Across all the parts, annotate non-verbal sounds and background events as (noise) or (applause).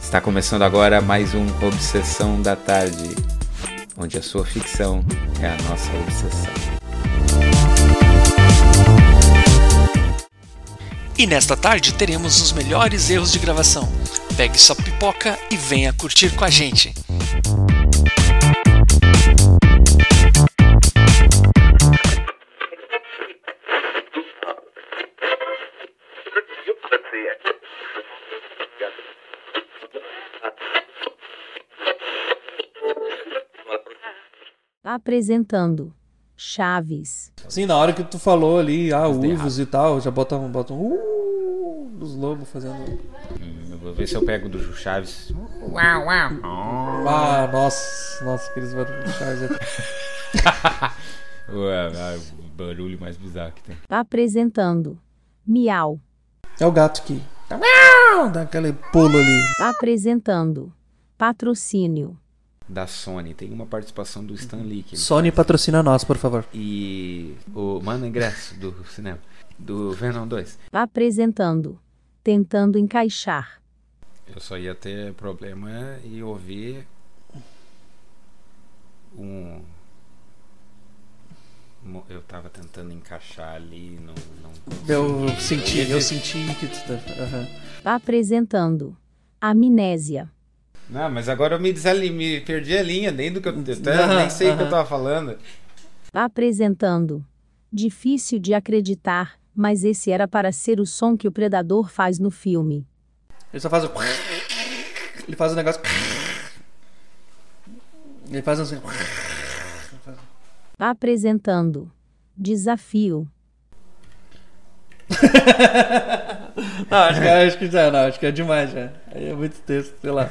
Está começando agora mais um Obsessão da Tarde, onde a sua ficção é a nossa obsessão. E nesta tarde teremos os melhores erros de gravação. Pegue sua pipoca e venha curtir com a gente. Apresentando Chaves. Sim, na hora que tu falou ali, ah, deu uivos e tal, já botam, botam uh, dos lobos fazendo. Hum, vou ver se eu pego do Chaves. Ah, nossa, nossa, aqueles barulhos de Chaves. é- (laughs) Ué, ah, o barulho mais bizarro que tem. Apresentando Miau. É o gato que dá aquele pulo ali. Apresentando Patrocínio. Da Sony, tem uma participação do Stan Lee. Sony faz. patrocina nós, por favor. E o Mano Ingresso do cinema, do Venom 2. Apresentando Tentando Encaixar. Eu só ia ter problema e ouvir um. Eu tava tentando encaixar ali, não. não Eu senti, eu senti que tu tá. aham. Apresentando Amnésia. Não, mas agora eu me, desali... me perdi a linha, nem do que eu. eu até nem sei o que eu aham. tava falando. Apresentando Difícil de acreditar, mas esse era para ser o som que o predador faz no filme. Ele só faz o. Ele faz o negócio. Ele faz assim. Apresentando Desafio. (laughs) Não, acho que, acho que já, não, acho que é demais já. Aí é muito texto, sei lá.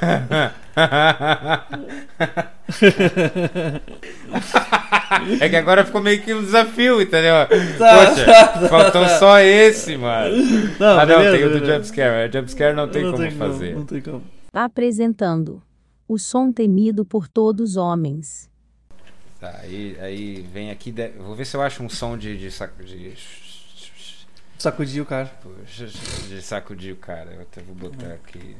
é que agora ficou meio que um desafio, entendeu? Tá, Poxa, tá, tá, faltou tá. só esse, mano. Não, ah, não, beleza, tem o do jumpscare. O jumpscare não tem Não como tem fazer. Não tem como. Apresentando O som temido por todos os homens. Tá, aí, aí vem aqui. de- Vou ver se eu acho um som de, de saco de. Sacudir o cara. De sacudir o cara. Eu até vou botar aqui.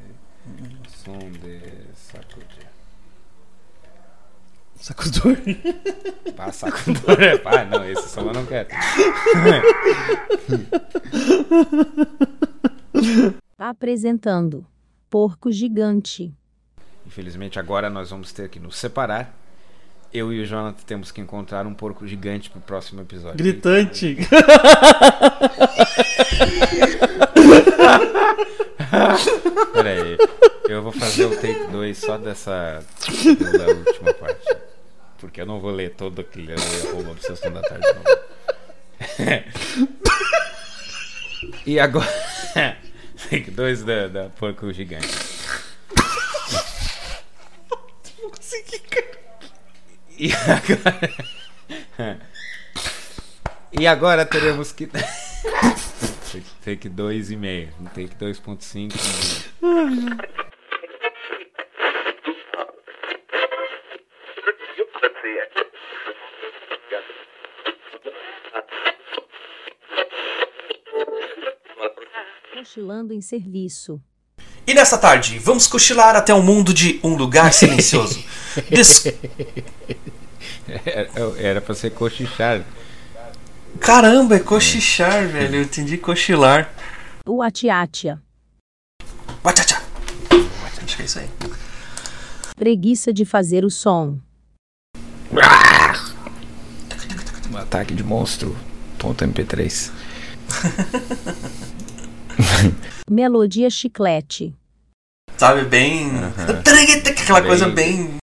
Som de sacudir. Sacudor. Pá, sacudor. é- Pá, não, esse som eu não quero. Apresentando Porco Gigante. Infelizmente agora nós vamos ter que nos separar. Eu e o Jonathan temos que encontrar um porco gigante pro próximo episódio. Gritante. (laughs) Pera aí. Eu vou fazer o take 2 só dessa da última parte. Porque eu não vou ler todo aquele arroba obsessão da tarde. Não. (laughs) E agora. (laughs) Take 2 da, da porco gigante. E agora. E agora teremos que. Take 2,5. Take 2,5. Cochilando em serviço. E nesta tarde, vamos cochilar até o mundo de Um Lugar Silencioso. (laughs) Des- Era, era pra ser cochichar. Caramba, é cochichar, velho. Eu entendi cochilar. O Atiatia. Watcha-tcha. Acho que é isso aí. Preguiça de fazer o som. Um ataque de monstro. Ponto MP3. (laughs) Melodia chiclete. Sabe, bem. (laughs) Aquela coisa bem.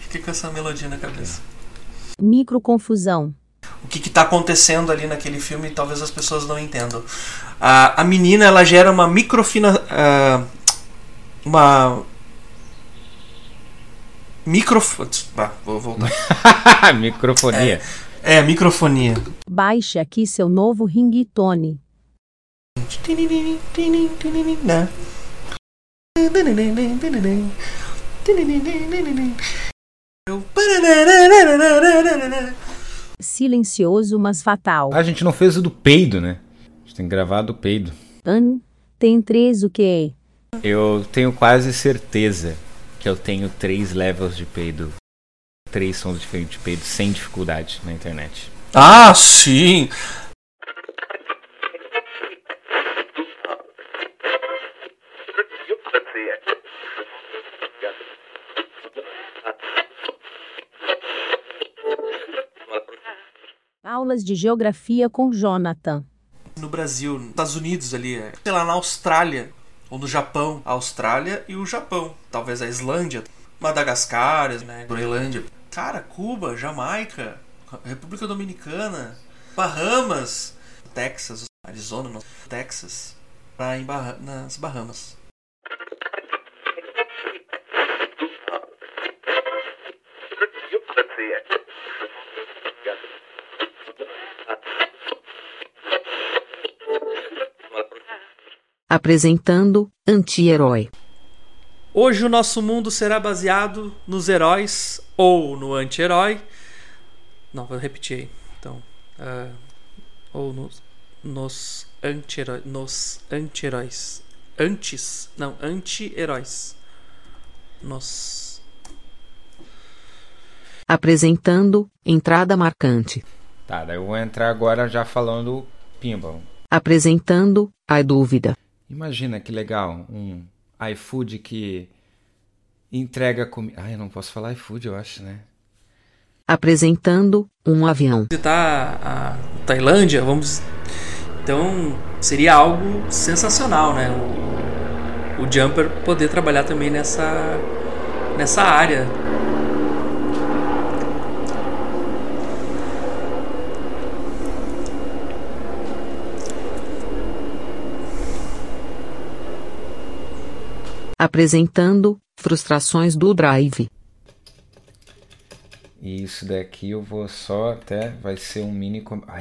Fiquei com essa melodia na cabeça. Microconfusão. O que está acontecendo ali naquele filme talvez as pessoas não entendam. A, a menina ela gera uma microfina. ah, uma Microfone. Bah, vou voltar. (laughs) Microfonia. É, microfonia. Baixe aqui seu novo ringtone. Silencioso, mas fatal. A gente não fez o do peido, né? A gente tem que gravar do peido. An, tem três o quê? Eu tenho quase certeza que eu tenho três levels de peido. Três sons diferentes de peido sem dificuldade na internet. Ah, sim! Aulas de geografia com Jonathan. No Brasil, nos Estados Unidos ali, sei lá, na Austrália, ou no Japão. A Austrália e o Japão. Talvez a Islândia, Madagascar, né? Groenlândia. Cara, Cuba, Jamaica, República Dominicana, Bahamas, Texas, Arizona, não, Texas, lá em Barra- nas Bahamas. Apresentando Anti-Herói. Hoje o nosso mundo será baseado nos heróis ou no anti-herói. Não, vou repetir aí. Então, ah, ou nos, nos anti-heróis. Nos anti-heróis. Antes. Não, anti-heróis. Nos. Apresentando Entrada Marcante. Tá, daí eu vou entrar agora já falando pinball. Apresentando A Dúvida. Imagina que legal, um iFood que entrega comida. Ah, eu não posso falar iFood, eu acho, né? Apresentando Um Avião. Visitar a Tailândia, vamos. Então, seria algo sensacional, né? O, o Jumper poder trabalhar também nessa, nessa área. Apresentando Frustrações do Drive. E isso daqui eu vou só até. Vai ser um mini. com- Ai,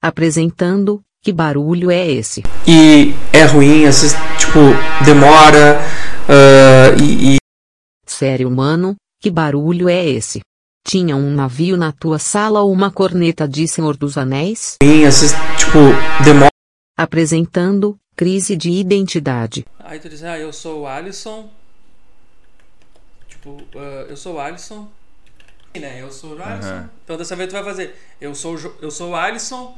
Apresentando Que Barulho é Esse? E é ruim, às vezes, tipo, demora. ah, e, e Sério, humano, que barulho é esse? Tinha um navio na tua sala ou uma corneta de Senhor dos Anéis? ruim, às vezes, tipo, demora. Apresentando Crise de Identidade. Aí tu diz, ah, eu sou o Alisson. Tipo, ah, eu sou o Alisson. Né? Eu sou o Alisson. Aham. Então dessa vez tu vai fazer. Eu sou, eu sou o Alisson.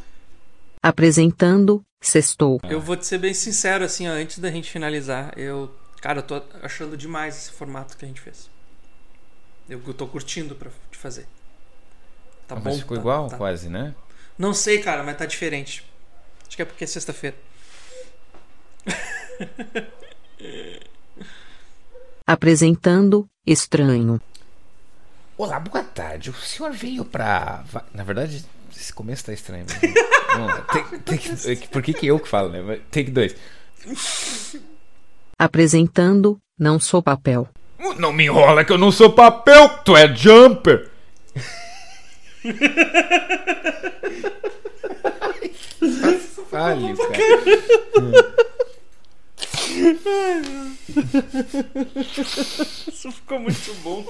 Apresentando Sextou. Eu vou te ser bem sincero, assim, ó, antes da gente finalizar. Eu, cara, eu tô achando demais esse formato que a gente fez. Eu, eu tô curtindo pra te fazer. Tá mas bom? ficou tá- igual, tá. quase, né? Não sei, cara, mas tá diferente. Acho que é porque é sexta-feira. Apresentando Estranho. Olá, boa tarde. O senhor veio pra. Na verdade, esse começo tá estranho. (laughs) Tem, tem que... Por que, que eu que falo, né? Take dois. Apresentando Não Sou Papel. Não me enrola que eu não sou papel, tu é jumper. (laughs) Falho, cara. Isso ficou muito bom.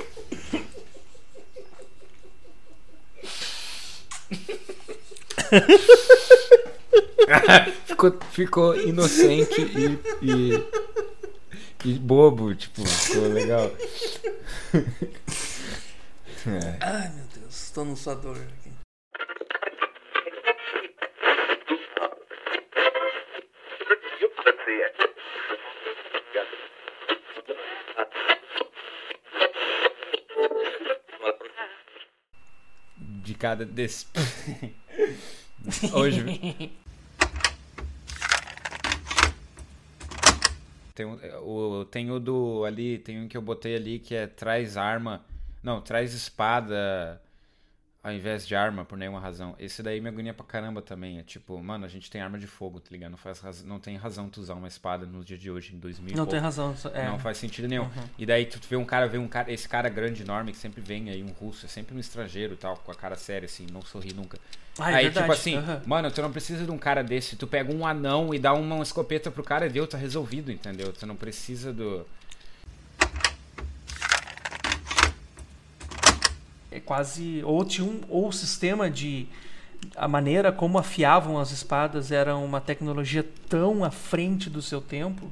Ficou, ficou inocente e, e, e bobo, tipo, ficou legal. É. Ai, meu Deus, tô no suador cada desse. (laughs) Hoje. Tem, um- o, tem o do ali, tem um que eu botei ali que é traz arma. Não, traz espada. Ao invés de arma, por nenhuma razão. Esse daí me agonia pra caramba também. É tipo, mano, a gente tem arma de fogo, tá ligado? Não, faz raz... não tem razão tu usar uma espada no dia de hoje, em 2000 e Não tem razão. É. Não faz sentido nenhum. E daí tu vê um cara, vê um cara, esse cara grande, enorme, que sempre vem aí, um russo, é sempre um estrangeiro e tal, com a cara séria, assim, não sorri nunca. Ah, é aí, verdade. tipo assim, Aham. mano, tu não precisa de um cara desse. Tu pega um anão e dá uma escopeta pro cara e deu, tá resolvido, entendeu? Tu não precisa do. É quase ou tinha um ou o sistema de a maneira como afiavam as espadas era uma tecnologia tão à frente do seu tempo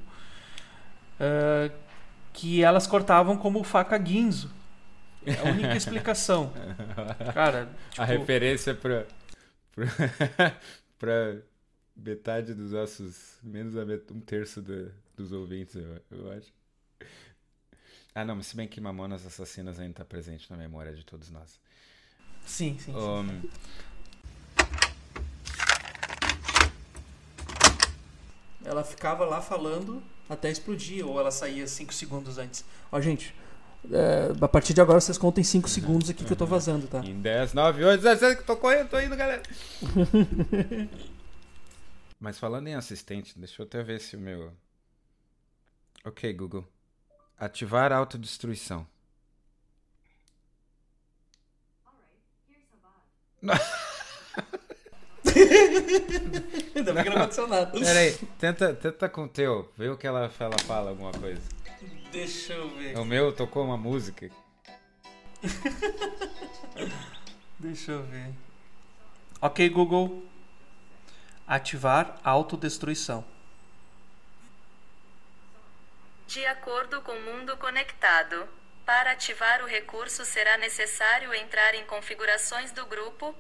ah, que elas cortavam como faca guinzo é a única explicação (laughs) cara tipo, a referência pra, (laughs) pra metade dos nossos. Menos a met... um terço do- dos ouvintes, eu, eu acho. Ah, não, mas se bem que Mamonas Assassinas ainda tá presente na memória de todos nós. sim sim, sim. Um, ela ficava lá falando até explodir ou ela saía 5 segundos antes ó gente é, a partir de agora vocês contem 5 segundos aqui que eu tô vazando tá em 10, 9, 8, 17, que tô correndo, tô indo, galera. (laughs) Mas falando em assistente, deixa eu até ver se o meu. Ok, Google. Ativar autodestruição. (laughs) ainda bem que não aconteceu nada Pera aí, tenta, tenta com o teu, vê o que ela, ela fala, alguma coisa. deixa eu ver O meu tocou uma música. (laughs) Deixa eu ver. Ok, Google. Ativar autodestruição. De acordo com o mundo conectado, para ativar o recurso será necessário entrar em configurações do grupo,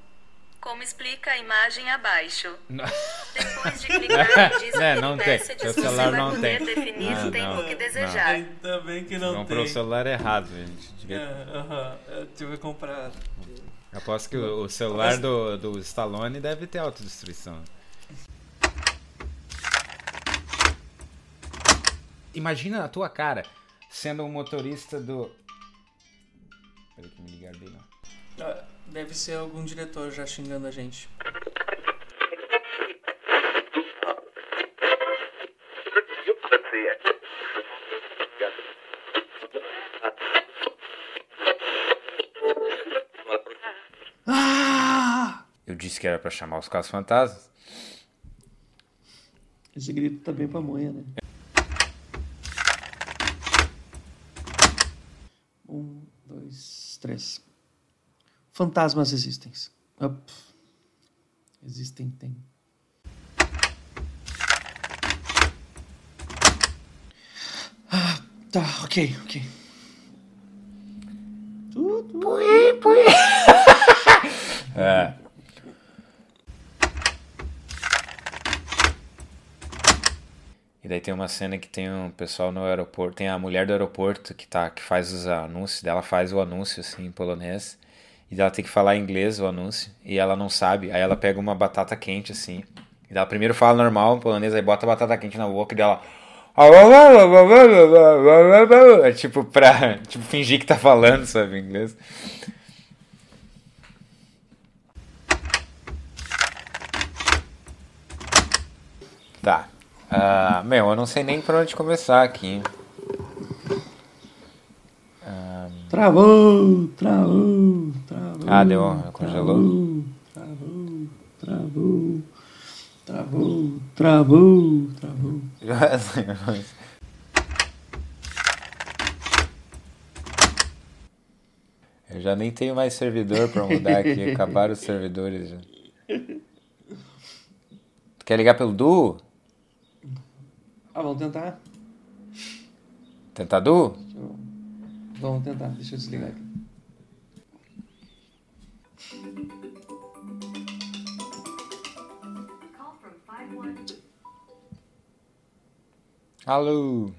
como explica a imagem abaixo. Não. Depois de (laughs) clicar em disco É, não tem. Seu você celular vai não poder tem. definir Não, o tempo não, que não. desejar. Ainda bem que não Comprou o tem. celular errado, gente. É, Devia... aham, eu tive que comprar. Aposto que o, o celular do, do Stallone deve ter autodestruição. Imagina a tua cara sendo um motorista do. Peraí que me ligar bem, não. Ah, Deve ser algum diretor já xingando a gente. Ah! Eu disse que era pra chamar os casos fantasmas. Esse grito tá bem pra manhã, né? 3. Fantasmas existem. Up. Existem, tem. Ah, tá, ok, ok. Daí tem uma cena que tem um pessoal no aeroporto, tem a mulher do aeroporto que tá que faz os anúncios, dela faz o anúncio assim em polonês. E ela tem que falar em inglês o anúncio e ela não sabe. Aí ela pega uma batata quente assim. E ela primeiro fala normal em polonês, aí bota a batata quente na boca e dela (laughs) é tipo pra tipo, fingir que tá falando, sabe, inglês. Tá. Ah, meu, eu não sei nem por onde começar aqui. Travou, travou, travou. Ah, deu, congelou. Travou, travou, travou, travou, travou. Eu já nem tenho mais servidor pra mudar aqui. (laughs) Acabaram os servidores já. Quer ligar pelo Du? Ah, vamos tentar? Deixa eu- Vamos tentar, deixa eu desligar aqui. Alô?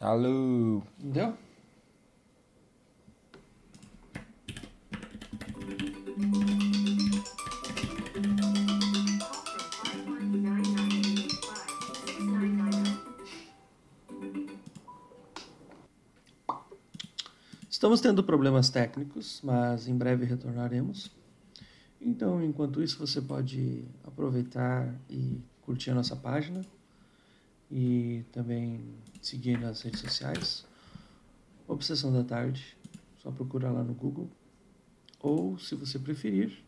Alô? Deu? Estamos tendo problemas técnicos, mas em breve retornaremos. Então, enquanto isso, você pode aproveitar e curtir a nossa página e também seguir nas redes sociais. Obsessão da Tarde, só procurar lá no Google. Ou, se você preferir,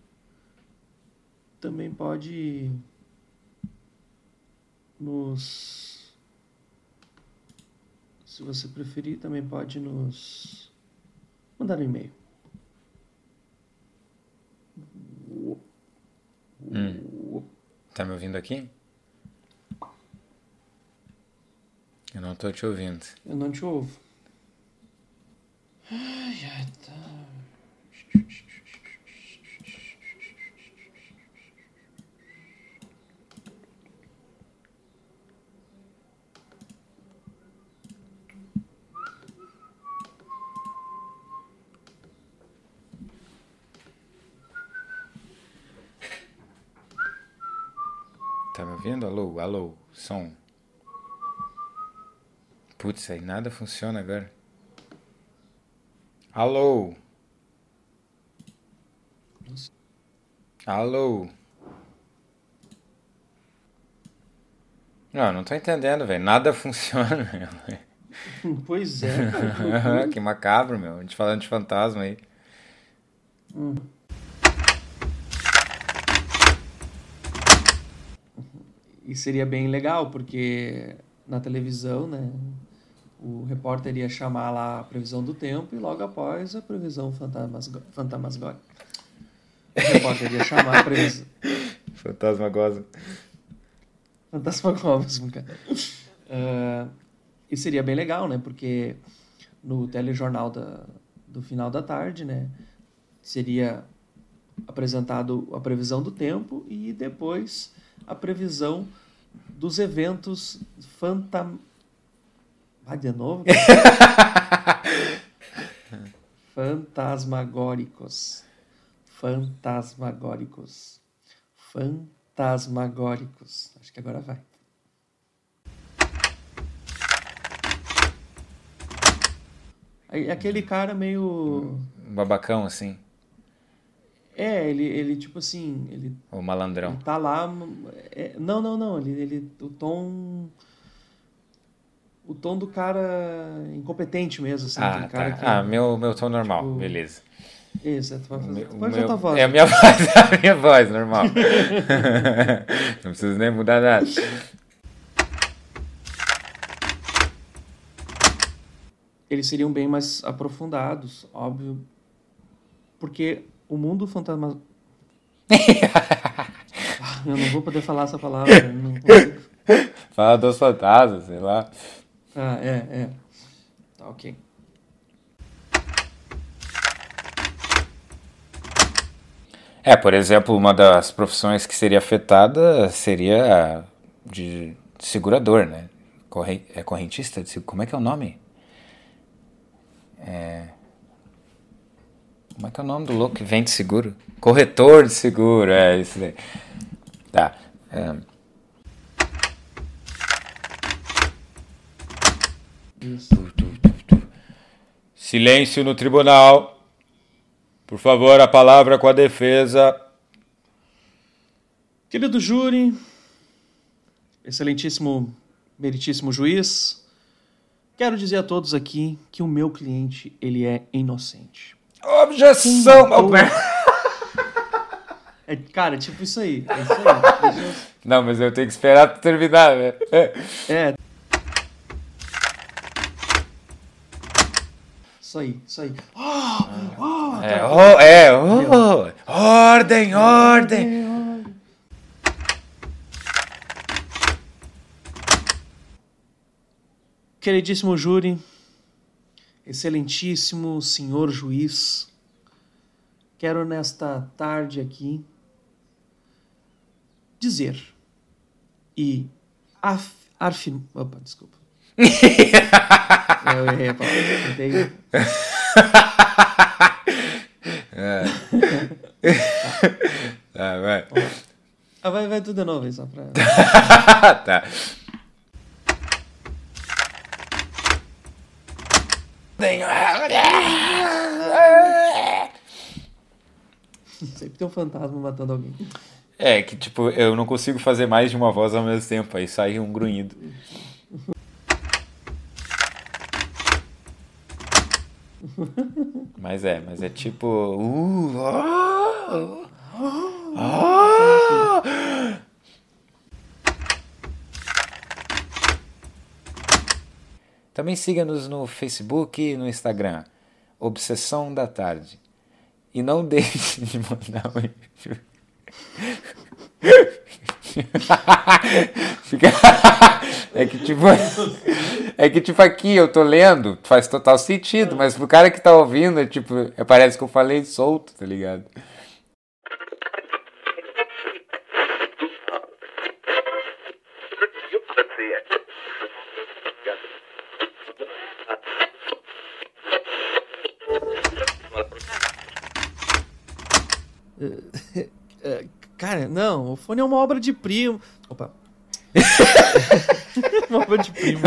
também pode nos. Se você preferir, também pode nos mandar um e-mail. Tá me ouvindo aqui? Eu não tô te ouvindo. Eu não te ouvo. Ai, ai, tá. Tá me ouvindo? Alô, som. Putz, aí nada funciona agora. Alô? Alô? Não, não tô entendendo, velho. Nada (laughs) funciona, meu. Pois é. (laughs) que macabro, meu. A gente falando de fantasma aí. E seria bem legal, porque na televisão, né? O repórter ia chamar lá a previsão do tempo e logo após a previsão fantasmasgo- fantasmagórica. O repórter ia chamar a previsão. (laughs) Fantasma goza. Fantasmagórico, cara. Ah, e seria bem legal, né? Porque no telejornal da, do final da tarde, né? Seria apresentado a previsão do tempo e depois a previsão dos eventos fantam... Vai de novo? (laughs) Fantasmagóricos. Fantasmagóricos. Fantasmagóricos. Acho que agora vai. Aquele cara meio. Um babacão, assim. É, ele, ele tipo assim. Ele O malandrão. Ele tá lá. é, não, não, não. Ele, ele, o tom. O tom do cara incompetente mesmo, assim. Ah, tá. que. Ah, meu, meu tom normal, tipo, beleza. Isso, é, tu vai fazer. meu- meu- a voz. É a minha (laughs) voz, é a minha voz, normal. (laughs) Não preciso nem mudar nada. Eles seriam bem mais aprofundados, óbvio. Porque o mundo fantasma. (laughs) Eu não vou poder falar essa palavra. Não consigo. Fala dos fantasmas, sei lá. Ah, é, é. Tá, ok. É, por exemplo, uma das profissões que seria afetada seria de segurador, né? Corre... É correntista? de Como é que é o nome? É... Como é que é o nome do louco que vende seguro? Corretor de seguro, é isso daí. Tá. é. Silêncio no tribunal. Por favor, a palavra com a defesa. Querido júri, excelentíssimo, meritíssimo juiz, quero dizer a todos aqui que o meu cliente, ele é inocente. Objeção! (laughs) É, cara, tipo isso aí. É isso aí. Eu- Não, mas eu tenho que esperar tu terminar, né? É. É. Isso aí, isso aí. É, oh, é, oh, ordem, ordem. Queridíssimo júri, excelentíssimo senhor juiz, quero nesta tarde aqui dizer e af, opa, desculpa. Eu errei a palavra. Tentei- Tá, (laughs) vai. Ah, vai, vai tudo de novo aí, só pra... (laughs) tá. Sempre tem um fantasma matando alguém. É, que tipo, eu não consigo fazer mais de uma voz ao mesmo tempo, aí sai um grunhido. Mas é, mas é tipo. Uh, ah, ah, ah. Também siga-nos no Facebook e no Instagram. Obsessão da Tarde. E não (laughs) deixe de mandar um e-mail. (laughs) É que tipo é que tipo aqui eu tô lendo faz total sentido mas pro cara que tá ouvindo é tipo é, parece que eu falei solto tá ligado cara, não, o fone é uma obra de primo. Opa. (laughs) uma obra de primo.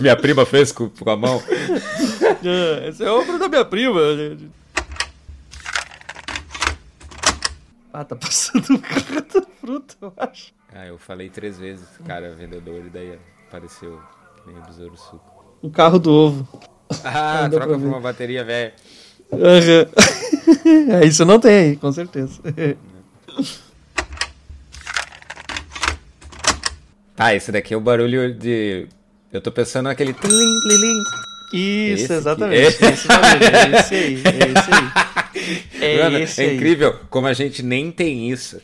minha prima fez com, com a mão (laughs) É, Essa é obra da minha prima. Ah, tá passando um carro da fruta, eu acho. ah eu falei três vezes cara vendedor e daí apareceu meio besouro suco O carro do ovo. ah troca pra por uma bateria velha Aham. (laughs) é, isso não tem aí, com certeza. tá (laughs) esse daqui é o barulho de eu tô pensando naquele. Isso, Esse exatamente. Esse, é esse aí, é esse aí. (laughs) É Mano, esse é aí. incrível como a gente nem tem isso.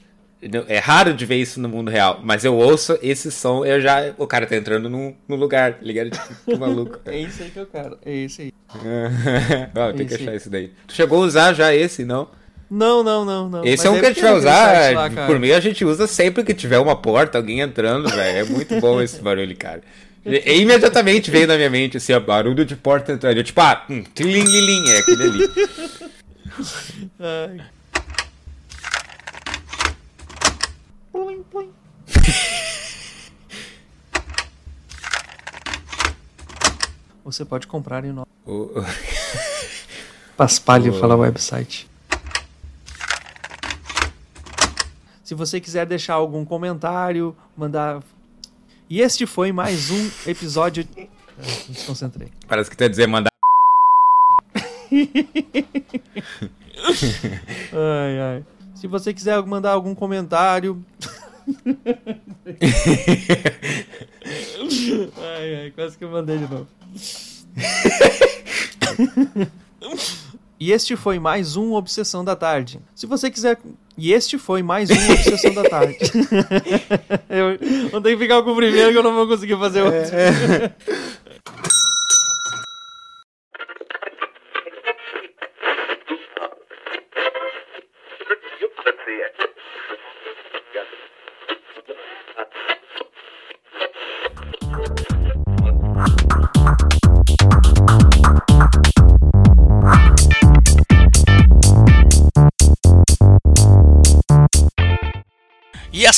É raro de ver isso no mundo real, mas eu ouço esse som, eu já. O cara tá entrando no, no lugar, tá ligado? Tipo, que maluco. (laughs) É isso aí que eu quero. É esse aí. (laughs) Ó, tem que achar esse daí. Tu chegou a usar já esse, não? Não, não, não, não. Esse Mas é um deve que a gente vai usar. lá, por mim, a gente usa sempre que tiver uma porta, alguém entrando, velho. É muito bom esse (laughs) barulho, cara. E imediatamente veio na minha mente assim, ó, barulho de porta entrando. Eu, tipo, ah, hum, lim, é aquele ali. Ai. Plim, plim. (laughs) Você pode comprar em nosso O- (laughs) Paspalho Pô. fala website. Se você quiser deixar algum comentário, mandar. E este foi mais um episódio. (laughs) Ah, me desconcentrei. Parece que ia dizer mandar. Ai, ai. Se você quiser mandar algum comentário. Ai, ai, quase que eu mandei de novo. E este foi mais um Obsessão da Tarde. Se você quiser. E este foi mais um Obsessão da Tarde. (laughs) eu vou ter que ficar com o primeiro que eu não vou conseguir fazer outro. E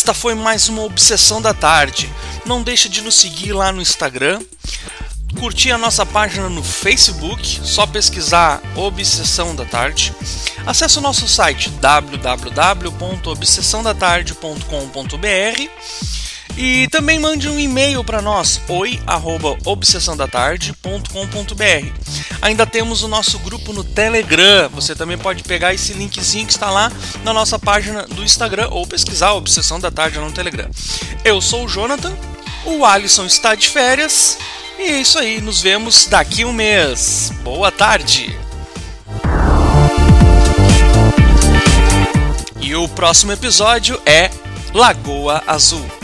esta foi mais uma Obsessão da Tarde. Não deixa de nos seguir lá no Instagram. Curtir a nossa página no Facebook, só pesquisar Obsessão da Tarde. Acesse o nosso site www.obsessãodatarde.com.br e também mande um e-mail para nós, oi@obsessãodatarde.com.br. Ainda temos o nosso grupo no Telegram. Você também pode pegar esse linkzinho que está lá na nossa página do Instagram ou pesquisar Obsessão da Tarde no Telegram. Eu sou o Jonathan, o Alisson está de férias e é isso aí. Nos vemos daqui um mês. Boa tarde. E o próximo episódio é Lagoa Azul.